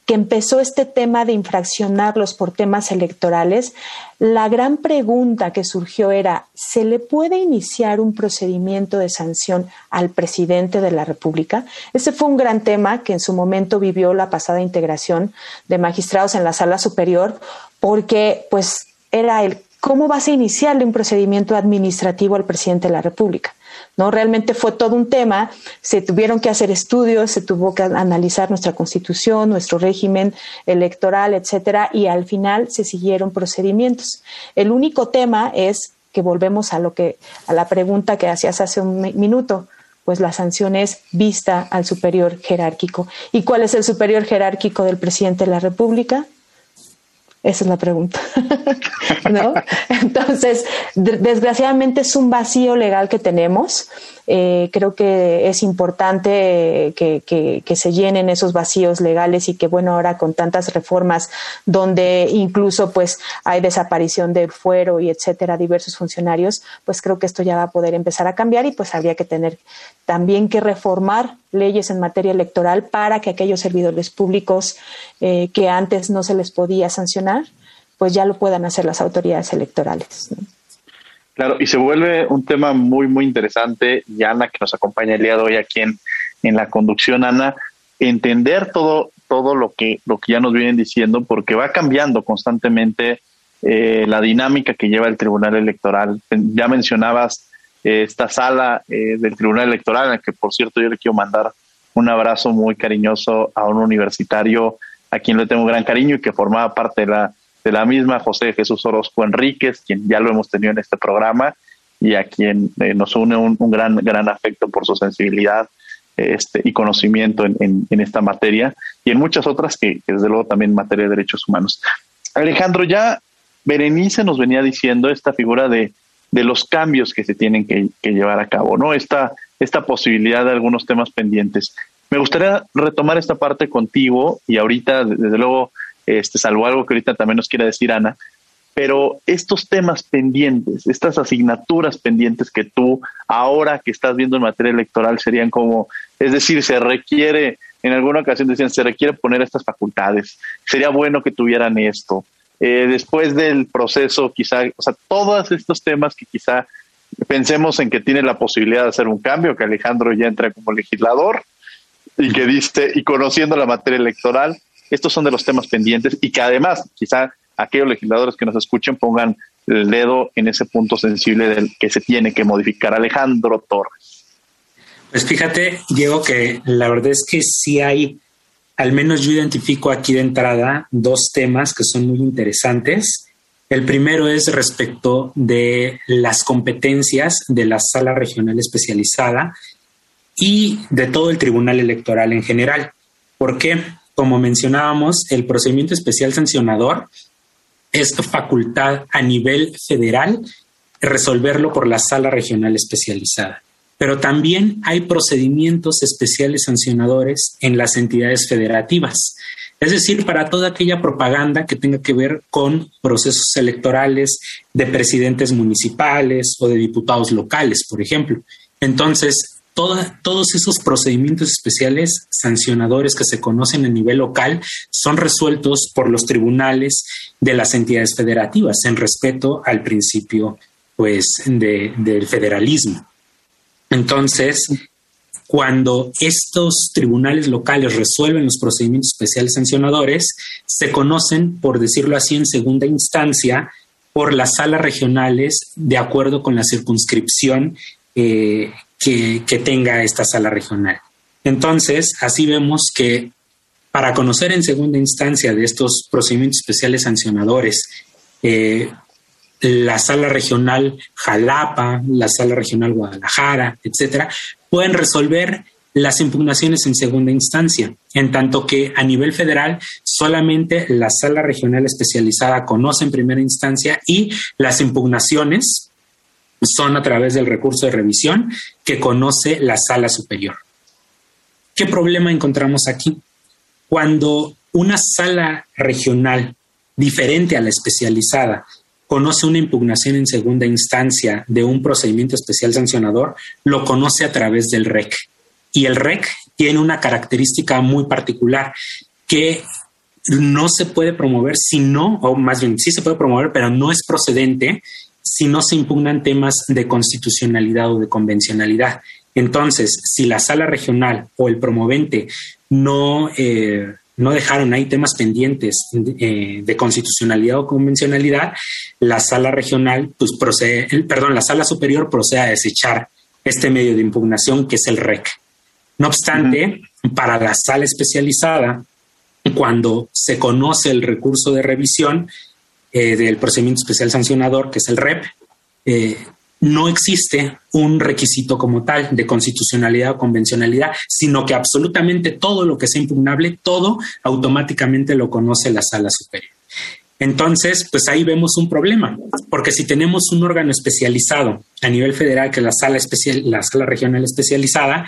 [SPEAKER 9] que empezó este tema de infraccionarlos por temas electorales, la gran pregunta que surgió era, ¿se le puede iniciar un procedimiento de sanción al presidente de la República? Ese fue un gran tema que en su momento vivió la pasada integración de magistrados en la sala superior, porque pues era el cómo vas a iniciarle un procedimiento administrativo al presidente de la República. ¿No? Realmente fue todo un tema, se tuvieron que hacer estudios, se tuvo que analizar nuestra constitución, nuestro régimen electoral, etcétera, y al final se siguieron procedimientos. El único tema es que volvemos a lo que, a la pregunta que hacías hace un minuto, pues la sanción es vista al superior jerárquico. ¿Y cuál es el superior jerárquico del presidente de la República? Esa es la pregunta. ¿No? Entonces, desgraciadamente es un vacío legal que tenemos. Eh, creo que es importante que, que, se llenen esos vacíos legales y que, bueno, ahora con tantas reformas donde incluso pues hay desaparición del fuero y etcétera, diversos funcionarios, pues creo que esto ya va a poder empezar a cambiar y pues habría que tener también que reformar leyes en materia electoral para que aquellos servidores públicos eh, que antes no se les podía sancionar, pues ya lo puedan hacer las autoridades electorales.
[SPEAKER 1] Claro, y se vuelve un tema muy, muy interesante, y Ana, que nos acompaña el día de hoy aquí en, en la conducción, Ana, entender todo, todo lo que, lo que ya nos vienen diciendo, porque va cambiando constantemente eh, la dinámica que lleva el Tribunal Electoral. Ya mencionabas eh, esta sala eh, del Tribunal Electoral, en la que por cierto yo le quiero mandar un abrazo muy cariñoso a un universitario a quien le tengo gran cariño y que formaba parte de la de la misma José Jesús Orozco Enríquez, quien ya lo hemos tenido en este programa y a quien eh, nos une un, gran, gran afecto por su sensibilidad este, y conocimiento en, esta materia y en muchas otras que, desde luego también en materia de derechos humanos. Alejandro, ya Berenice nos venía diciendo esta figura de, de los cambios que se tienen que, llevar a cabo, ¿no? Esta, esta posibilidad de algunos temas pendientes. Me gustaría retomar esta parte contigo y ahorita, desde luego, este, salvo algo que ahorita también nos quiere decir Ana, pero estos temas pendientes, estas asignaturas pendientes que tú ahora que estás viendo en materia electoral serían como, es decir, se requiere, en alguna ocasión decían, se requiere poner estas facultades, sería bueno que tuvieran esto. Eh, después del proceso, quizá, o sea, todos estos temas que quizá pensemos en que tiene la posibilidad de hacer un cambio, que Alejandro ya entra como legislador y que dice, y conociendo la materia electoral, estos son de los temas pendientes y que además quizá aquellos legisladores que nos escuchen pongan el dedo en ese punto sensible del que se tiene que modificar. Alejandro Torres.
[SPEAKER 8] Pues fíjate, Diego, que la verdad es que sí hay, al menos yo identifico aquí de entrada dos temas que son muy interesantes. El primero es respecto de las competencias de la sala regional especializada y de todo el tribunal electoral en general. ¿Por qué? Como mencionábamos, el procedimiento especial sancionador es facultad a nivel federal resolverlo por la sala regional especializada. Pero también hay procedimientos especiales sancionadores en las entidades federativas. es decir, para toda aquella propaganda que tenga que ver con procesos electorales de presidentes municipales o de diputados locales, por ejemplo. Entonces, todos esos procedimientos especiales sancionadores que se conocen a nivel local son resueltos por los tribunales de las entidades federativas en respeto al principio pues, del federalismo. Entonces, cuando estos tribunales locales resuelven los procedimientos especiales sancionadores, se conocen, por decirlo así, en segunda instancia por las salas regionales de acuerdo con la circunscripción eh, que, tenga esta sala regional. Entonces, así vemos que para conocer en segunda instancia de estos procedimientos especiales sancionadores, eh, la sala regional Jalapa, la sala regional Guadalajara, etcétera, pueden resolver las impugnaciones en segunda instancia, en tanto que a nivel federal solamente la sala regional especializada conoce en primera instancia y las impugnaciones son a través del recurso de revisión que conoce la sala superior. ¿Qué problema encontramos aquí? Cuando una sala regional diferente a la especializada conoce una impugnación en segunda instancia de un procedimiento especial sancionador, lo conoce a través del REC. Y el REC tiene una característica muy particular que no se puede promover si no, o más bien sí se puede promover, pero no es procedente si no se impugnan temas de constitucionalidad o de convencionalidad. Entonces, si la sala regional o el promovente no, eh, no dejaron ahí temas pendientes eh, de constitucionalidad o convencionalidad, la sala regional, pues procede, perdón, la sala superior procede a desechar este medio de impugnación que es el REC. No obstante, para la sala especializada, cuando se conoce el recurso de revisión, eh, del procedimiento especial sancionador, que es el REP, eh, no existe un requisito como tal de constitucionalidad o convencionalidad, sino que absolutamente todo lo que sea impugnable, todo automáticamente lo conoce la sala superior. Entonces, pues ahí vemos un problema, porque si tenemos un órgano especializado a nivel federal, que es la sala especial, la sala regional especializada,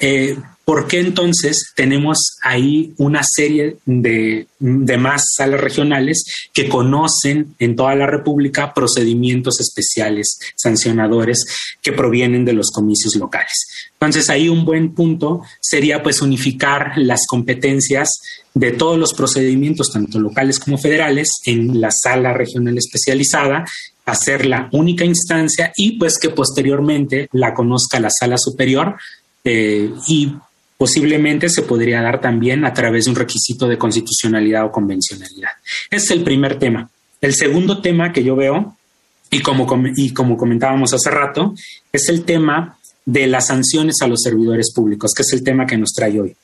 [SPEAKER 8] eh, ¿Por qué entonces tenemos ahí una serie de, más salas regionales que conocen en toda la República procedimientos especiales sancionadores que provienen de los comicios locales? Entonces ahí un buen punto sería pues unificar las competencias de todos los procedimientos, tanto locales como federales, en la sala regional especializada hacer la única instancia y pues que posteriormente la conozca la sala superior eh, y posiblemente se podría dar también a través de un requisito de constitucionalidad o convencionalidad. Ese es el primer tema. El segundo tema que yo veo, y como, y como comentábamos hace rato, es el tema de las sanciones a los servidores públicos, que es el tema que nos trae hoy.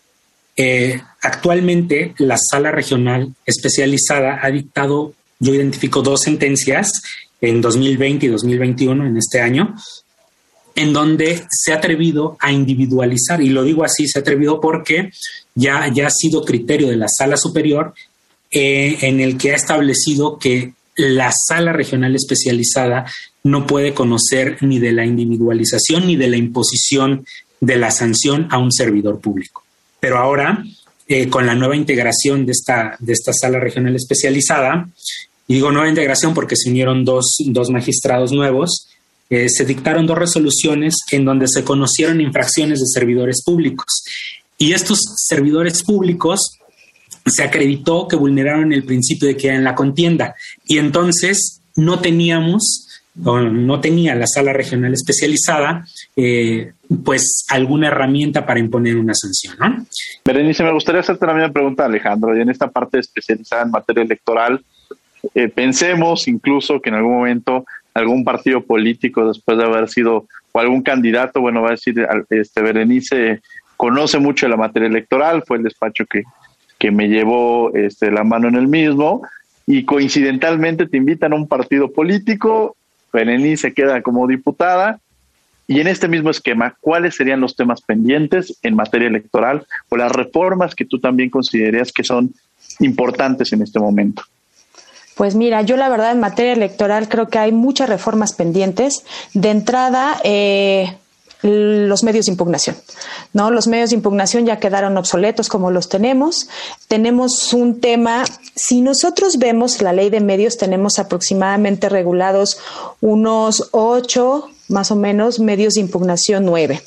[SPEAKER 8] Eh, actualmente, la sala regional especializada ha dictado, yo identifico dos sentencias en 2020 y 2021, en este año, en donde se ha atrevido a individualizar, y lo digo así, se ha atrevido porque ya, ya ha sido criterio de la sala superior eh, en el que ha establecido que la sala regional especializada no puede conocer ni de la individualización ni de la imposición de la sanción a un servidor público. Pero ahora, eh, con la nueva integración de esta, de esta sala regional especializada, y digo nueva integración porque se unieron dos, dos magistrados nuevos, eh, se dictaron dos resoluciones en donde se conocieron infracciones de servidores públicos. Y estos servidores públicos se acreditó que vulneraron el principio de que en la contienda. Y entonces no teníamos, o no tenía la sala regional especializada, eh, pues alguna herramienta para imponer una sanción. ¿no?
[SPEAKER 1] Berenice, me gustaría hacerte la misma pregunta, Alejandro. Y en esta parte especializada en materia electoral, eh, pensemos incluso que en algún momento algún partido político después de haber sido o algún candidato, bueno, va a decir, este Berenice conoce mucho de la materia electoral, fue el despacho que, que me llevó este, la mano en el mismo y coincidentalmente te invitan a un partido político, Berenice queda como diputada y en este mismo esquema, ¿cuáles serían los temas pendientes en materia electoral o las reformas que tú también consideras que son importantes en este momento?
[SPEAKER 9] Pues mira, yo la verdad en materia electoral creo que hay muchas reformas pendientes. De entrada, eh, los medios de impugnación. ¿no? Los medios de impugnación ya quedaron obsoletos como los tenemos. Tenemos un tema, si nosotros vemos la ley de medios, tenemos aproximadamente regulados unos ocho, más o menos, medios de impugnación nueve.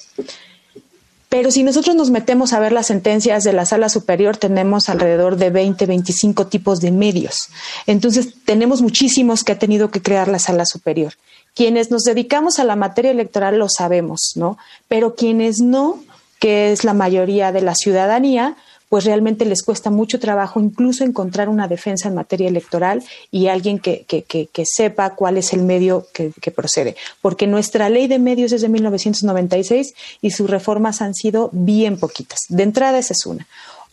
[SPEAKER 9] Pero si nosotros nos metemos a ver las sentencias de la sala superior, tenemos alrededor de 20, 25 tipos de medios. Entonces, tenemos muchísimos que ha tenido que crear la sala superior. Quienes nos dedicamos a la materia electoral lo sabemos, ¿no? Pero quienes no, que es la mayoría de la ciudadanía, pues realmente les cuesta mucho trabajo incluso encontrar una defensa en materia electoral y alguien que, que, que, sepa cuál es el medio que, procede. Porque nuestra ley de medios es de 1996 y sus reformas han sido bien poquitas. De entrada esa es una.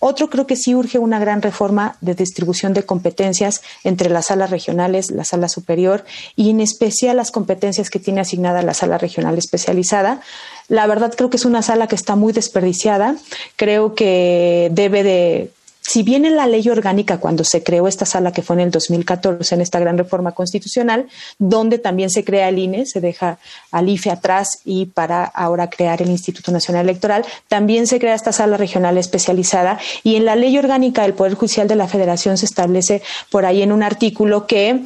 [SPEAKER 9] Otro creo que sí urge una gran reforma de distribución de competencias entre las salas regionales, la sala superior y en especial las competencias que tiene asignada la sala regional especializada. La verdad creo que es una sala que está muy desperdiciada. Creo que debe de si bien en la ley orgánica, cuando se creó esta sala, que fue en el 2014, en esta gran reforma constitucional, donde también se crea el INE, se deja al IFE atrás y para ahora crear el Instituto Nacional Electoral, también se crea esta sala regional especializada y en la ley orgánica del Poder Judicial de la Federación se establece por ahí en un artículo que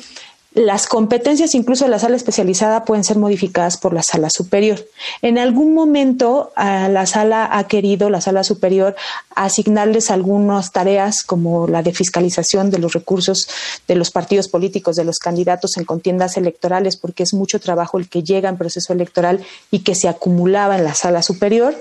[SPEAKER 9] las competencias incluso de la sala especializada pueden ser modificadas por la sala superior. En algún momento la sala ha querido, la sala superior, asignarles algunas tareas como la de fiscalización de los recursos de los partidos políticos, de los candidatos en contiendas electorales, porque es mucho trabajo el que llega en proceso electoral y que se acumulaba en la sala superior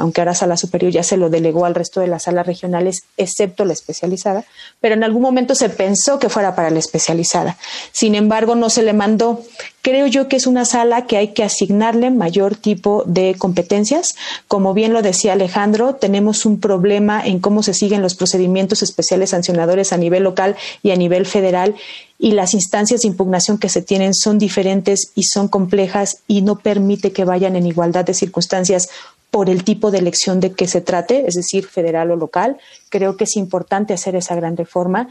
[SPEAKER 9] aunque ahora Sala Superior ya se lo delegó al resto de las salas regionales, excepto la especializada, pero en algún momento se pensó que fuera para la especializada. Sin embargo, no se le mandó. Creo yo que es una sala que hay que asignarle mayor tipo de competencias. Como bien lo decía Alejandro, tenemos un problema en cómo se siguen los procedimientos especiales sancionadores a nivel local y a nivel federal y las instancias de impugnación que se tienen son diferentes y son complejas y no permite que vayan en igualdad de circunstancias por el tipo de elección de que se trate, es decir, federal o local. Creo que es importante hacer esa gran reforma.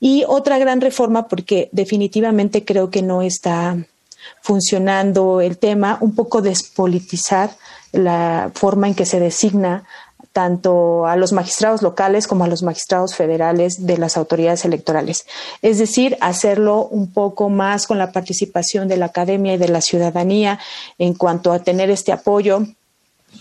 [SPEAKER 9] Y otra gran reforma, porque definitivamente creo que no está funcionando el tema, un poco despolitizar la forma en que se designa tanto a los magistrados locales como a los magistrados federales de las autoridades electorales. Es decir, hacerlo un poco más con la participación de la academia y de la ciudadanía en cuanto a tener este apoyo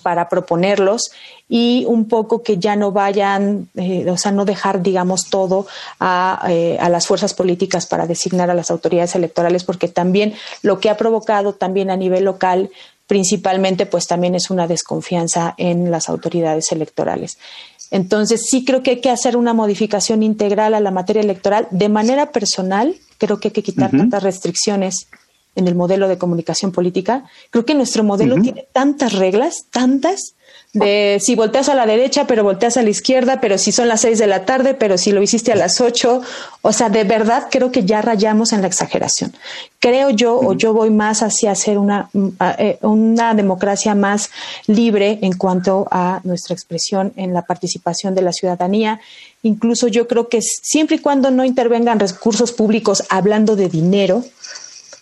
[SPEAKER 9] para proponerlos y un poco que ya no vayan, eh, o sea, no dejar, digamos, todo a, eh, a, las fuerzas políticas para designar a las autoridades electorales, porque también lo que ha provocado también a nivel local, principalmente, pues también es una desconfianza en las autoridades electorales. Entonces, sí creo que hay que hacer una modificación integral a la materia electoral de manera personal. Creo que hay que quitar tantas restricciones en el modelo de comunicación política. Creo que nuestro modelo tiene tantas reglas, tantas, de si volteas a la derecha, pero volteas a la izquierda, pero si son las seis de la tarde, pero si lo hiciste a las ocho. O sea, de verdad creo que ya rayamos en la exageración. Creo yo, o yo voy más hacia hacer una, eh, una democracia más libre en cuanto a nuestra expresión en la participación de la ciudadanía. Incluso yo creo que siempre y cuando no intervengan recursos públicos hablando de dinero,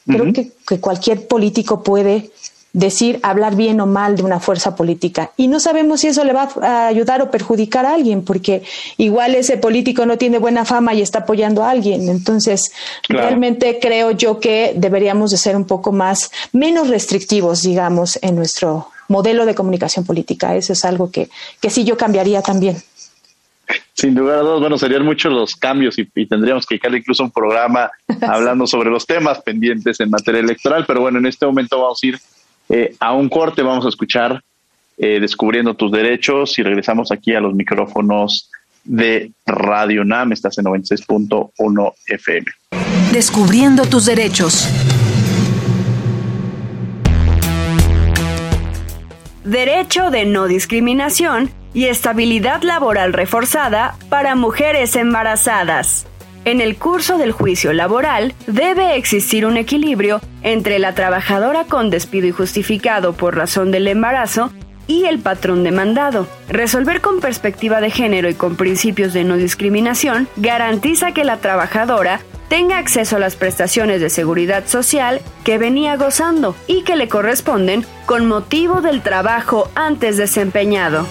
[SPEAKER 9] Creo que, cualquier político puede decir, hablar bien o mal de una fuerza política. Y no sabemos si eso le va a ayudar o perjudicar a alguien, porque igual ese político no tiene buena fama y está apoyando a alguien. Entonces, realmente creo yo que deberíamos de ser un poco más, menos restrictivos, digamos, en nuestro modelo de comunicación política. Eso es algo que, que sí yo cambiaría también.
[SPEAKER 1] Sin duda a bueno, serían muchos los cambios y, tendríamos que dedicarle incluso un programa hablando sobre los temas pendientes en materia electoral, pero bueno, en este momento vamos a ir eh, a un corte, vamos a escuchar eh, Descubriendo tus derechos y regresamos aquí a los micrófonos de Radio NAM, estás en 96.1 FM.
[SPEAKER 3] Descubriendo tus derechos.
[SPEAKER 10] Derecho de no discriminación y estabilidad laboral reforzada para mujeres embarazadas. En el curso del juicio laboral debe existir un equilibrio entre la trabajadora con despido injustificado por razón del embarazo y el patrón demandado. Resolver con perspectiva de género y con principios de no discriminación garantiza que la trabajadora tenga acceso a las prestaciones de seguridad social que venía gozando y que le corresponden con motivo del trabajo antes desempeñado.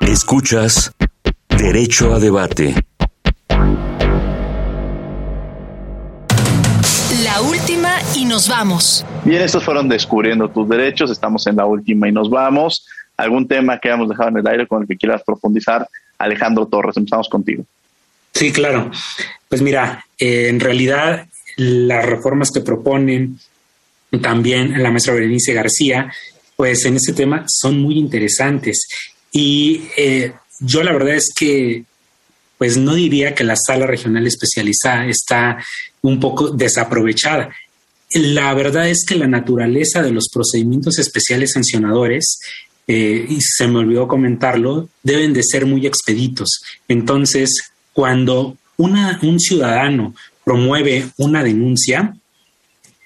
[SPEAKER 7] Escuchas Derecho a Debate.
[SPEAKER 11] La última y nos vamos.
[SPEAKER 1] Bien, estos fueron Descubriendo tus Derechos. Estamos en la última y nos vamos. ¿Algún tema que hayamos dejado en el aire con el que quieras profundizar? Alejandro Torres, empezamos contigo.
[SPEAKER 8] Sí, claro. Pues mira, eh, en realidad las reformas que proponen también la maestra Berenice García, pues en este tema son muy interesantes. Y eh, yo la verdad es que pues no diría que la sala regional especializada está un poco desaprovechada. La verdad es que la naturaleza de los procedimientos especiales sancionadores, eh, y se me olvidó comentarlo, deben de ser muy expeditos. Entonces, cuando una, un ciudadano promueve una denuncia,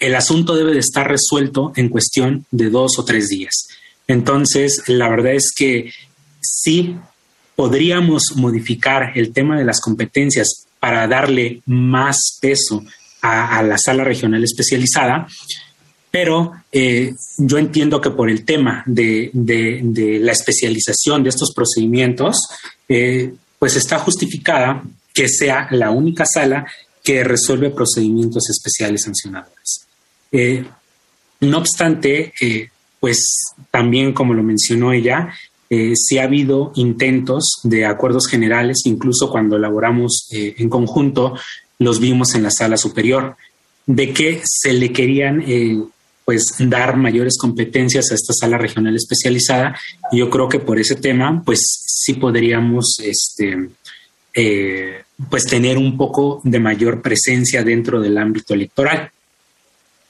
[SPEAKER 8] el asunto debe de estar resuelto en cuestión de dos o tres días. Entonces, la verdad es que sí podríamos modificar el tema de las competencias para darle más peso a, la sala regional especializada, pero eh, yo entiendo que por el tema de, la especialización de estos procedimientos, eh, pues está justificada que sea la única sala que resuelve procedimientos especiales sancionadores. Eh, no obstante, pues también como lo mencionó ella, eh, si ha habido intentos de acuerdos generales, incluso cuando elaboramos eh, en conjunto, los vimos en la sala superior, de que se le querían eh, pues dar mayores competencias a esta sala regional especializada. Yo creo que por ese tema, pues sí podríamos este, pues tener un poco de mayor presencia dentro del ámbito electoral.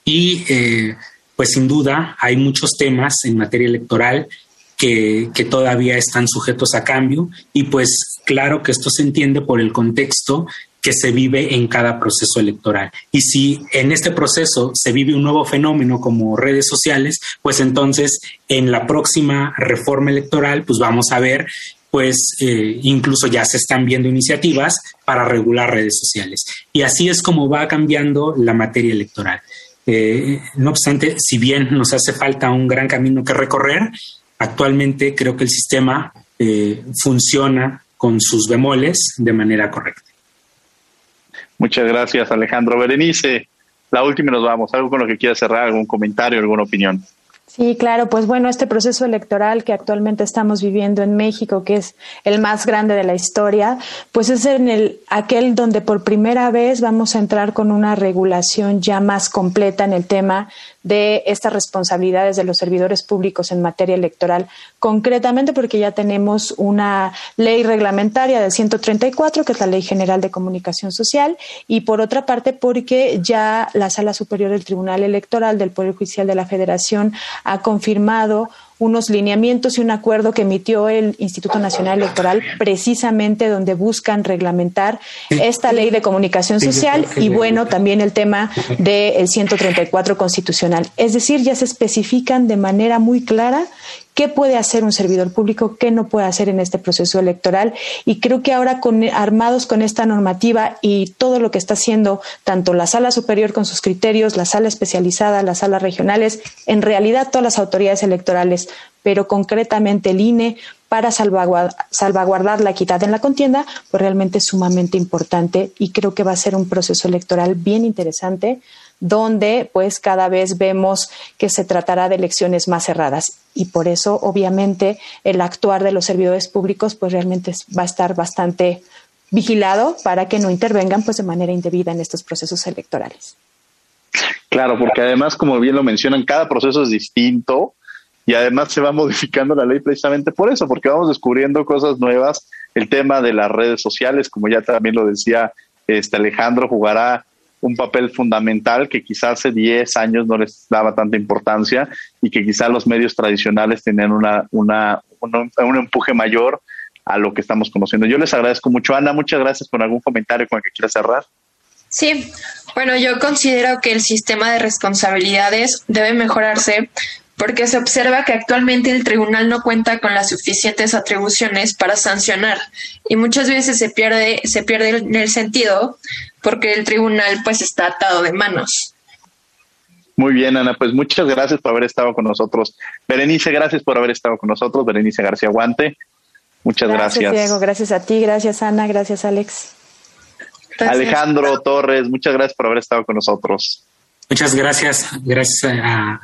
[SPEAKER 8] Y pues sin duda hay muchos temas en materia electoral que, todavía están sujetos a cambio y pues claro que esto se entiende por el contexto que se vive en cada proceso electoral. Y si en este proceso se vive un nuevo fenómeno como redes sociales, pues entonces en la próxima reforma electoral, pues vamos a ver, pues eh, incluso ya se están viendo iniciativas para regular redes sociales. Y así es como va cambiando la materia electoral. Eh, no obstante, si bien nos hace falta un gran camino que recorrer, Actualmente creo que el sistema eh, funciona con sus bemoles de manera correcta.
[SPEAKER 1] Muchas gracias, Alejandro. Berenice, la última nos vamos. ¿Algo con lo que quieras cerrar? ¿Algún comentario, alguna opinión?
[SPEAKER 9] Sí, claro, pues bueno, este proceso electoral que actualmente estamos viviendo en México, que es el más grande de la historia, pues es en el aquel donde por primera vez vamos a entrar con una regulación ya más completa en el tema de estas responsabilidades de los servidores públicos en materia electoral, concretamente porque ya tenemos una ley reglamentaria del 134, que es la Ley General de Comunicación Social, y por otra parte porque ya la Sala Superior del Tribunal Electoral del Poder Judicial de la Federación ha confirmado unos lineamientos y un acuerdo que emitió el Instituto Nacional Electoral precisamente donde buscan reglamentar esta ley de comunicación social y bueno, también el tema del 134 constitucional. Es decir, ya se especifican de manera muy clara qué puede hacer un servidor público, qué no puede hacer en este proceso electoral. Y creo que ahora con, armados con esta normativa y todo lo que está haciendo tanto la sala superior con sus criterios, la sala especializada, las salas regionales, en realidad todas las autoridades electorales, pero concretamente el INE para salvaguardar, la equidad en la contienda, pues realmente es sumamente importante y creo que va a ser un proceso electoral bien interesante donde pues cada vez vemos que se tratará de elecciones más cerradas y por eso obviamente el actuar de los servidores públicos pues realmente va a estar bastante vigilado para que no intervengan pues de manera indebida en estos procesos electorales.
[SPEAKER 1] Claro, porque además como bien lo mencionan, cada proceso es distinto y además se va modificando la ley precisamente por eso, porque vamos descubriendo cosas nuevas. El tema de las redes sociales, como ya también lo decía este Alejandro, jugará un papel fundamental que quizás hace 10 años no les daba tanta importancia y que quizás los medios tradicionales tenían una, una, un empuje mayor a lo que estamos conociendo. Yo les agradezco mucho. Ana, muchas gracias por algún comentario con el que quieras cerrar.
[SPEAKER 2] Sí, bueno, yo considero que el sistema de responsabilidades debe mejorarse porque se observa que actualmente el tribunal no cuenta con las suficientes atribuciones para sancionar y muchas veces se pierde, se pierde en el sentido porque el tribunal pues está atado de manos.
[SPEAKER 1] Muy bien, Ana, pues muchas gracias por haber estado con nosotros. Berenice, gracias por haber estado con nosotros. Berenice García Guante, muchas gracias.
[SPEAKER 9] Gracias, Diego, gracias a ti, gracias, Ana, gracias, Alex.
[SPEAKER 1] Alejandro Torres, muchas gracias por haber estado con nosotros.
[SPEAKER 8] Muchas gracias, gracias a,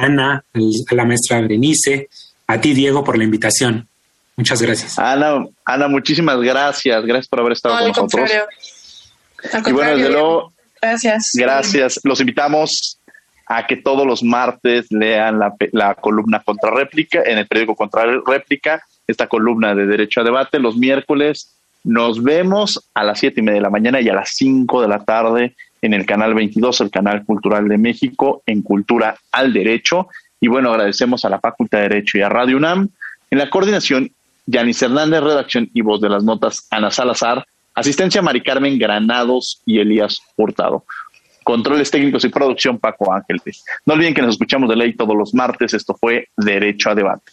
[SPEAKER 8] Ana, a la maestra Berenice, a ti, Diego, por la invitación. Muchas gracias.
[SPEAKER 1] Ana, Ana, muchísimas gracias. Gracias por haber estado con nosotros. y bueno, desde luego,
[SPEAKER 2] gracias.
[SPEAKER 1] Gracias. Los invitamos a que todos los martes lean la, la columna réplica en el periódico réplica esta columna de Derecho a Debate. Los miércoles nos vemos a las siete y media de la mañana y a las cinco de la tarde en el canal 22, el canal cultural de México, en Cultura al Derecho. Y bueno, agradecemos a la Facultad de Derecho y a Radio UNAM. En la coordinación, Yanis Hernández, redacción y voz de las notas, Ana Salazar, asistencia Mari Carmen Granados y Elías Hurtado. Controles técnicos y producción Paco Ángeles. No olviden que nos escuchamos de ley todos los martes. Esto fue Derecho a Debate.